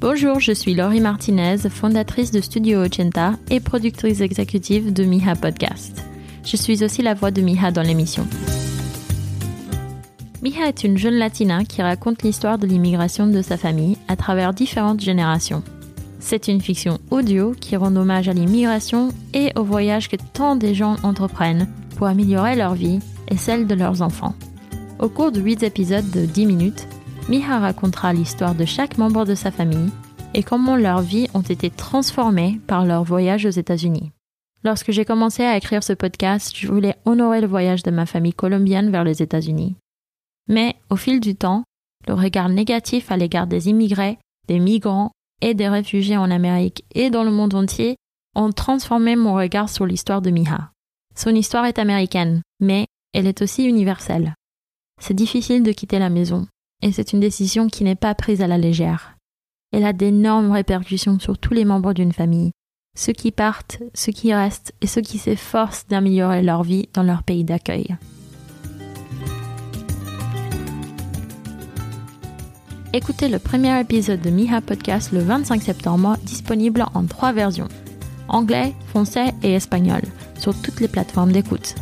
Bonjour, je suis Laurie Martinez, fondatrice de Studio Ochenta et productrice exécutive de Miha Podcast. Je suis aussi la voix de Miha dans l'émission. Miha est une jeune latina qui raconte l'histoire de l'immigration de sa famille à travers différentes générations. C'est une fiction audio qui rend hommage à l'immigration et au voyage que tant de gens entreprennent pour améliorer leur vie et celle de leurs enfants. Au cours de 8 épisodes de 10 minutes, Miha racontera l'histoire de chaque membre de sa famille et comment leurs vies ont été transformées par leur voyage aux États-Unis. Lorsque j'ai commencé à écrire ce podcast, je voulais honorer le voyage de ma famille colombienne vers les États-Unis. Mais au fil du temps, le regard négatif à l'égard des immigrés, des migrants et des réfugiés en Amérique et dans le monde entier ont transformé mon regard sur l'histoire de Miha. Son histoire est américaine, mais elle est aussi universelle. C'est difficile de quitter la maison, et c'est une décision qui n'est pas prise à la légère. Elle a d'énormes répercussions sur tous les membres d'une famille, ceux qui partent, ceux qui restent et ceux qui s'efforcent d'améliorer leur vie dans leur pays d'accueil. Écoutez le premier épisode de Miha Podcast le 25 septembre, disponible en trois versions anglais, français et espagnol, sur toutes les plateformes d'écoute.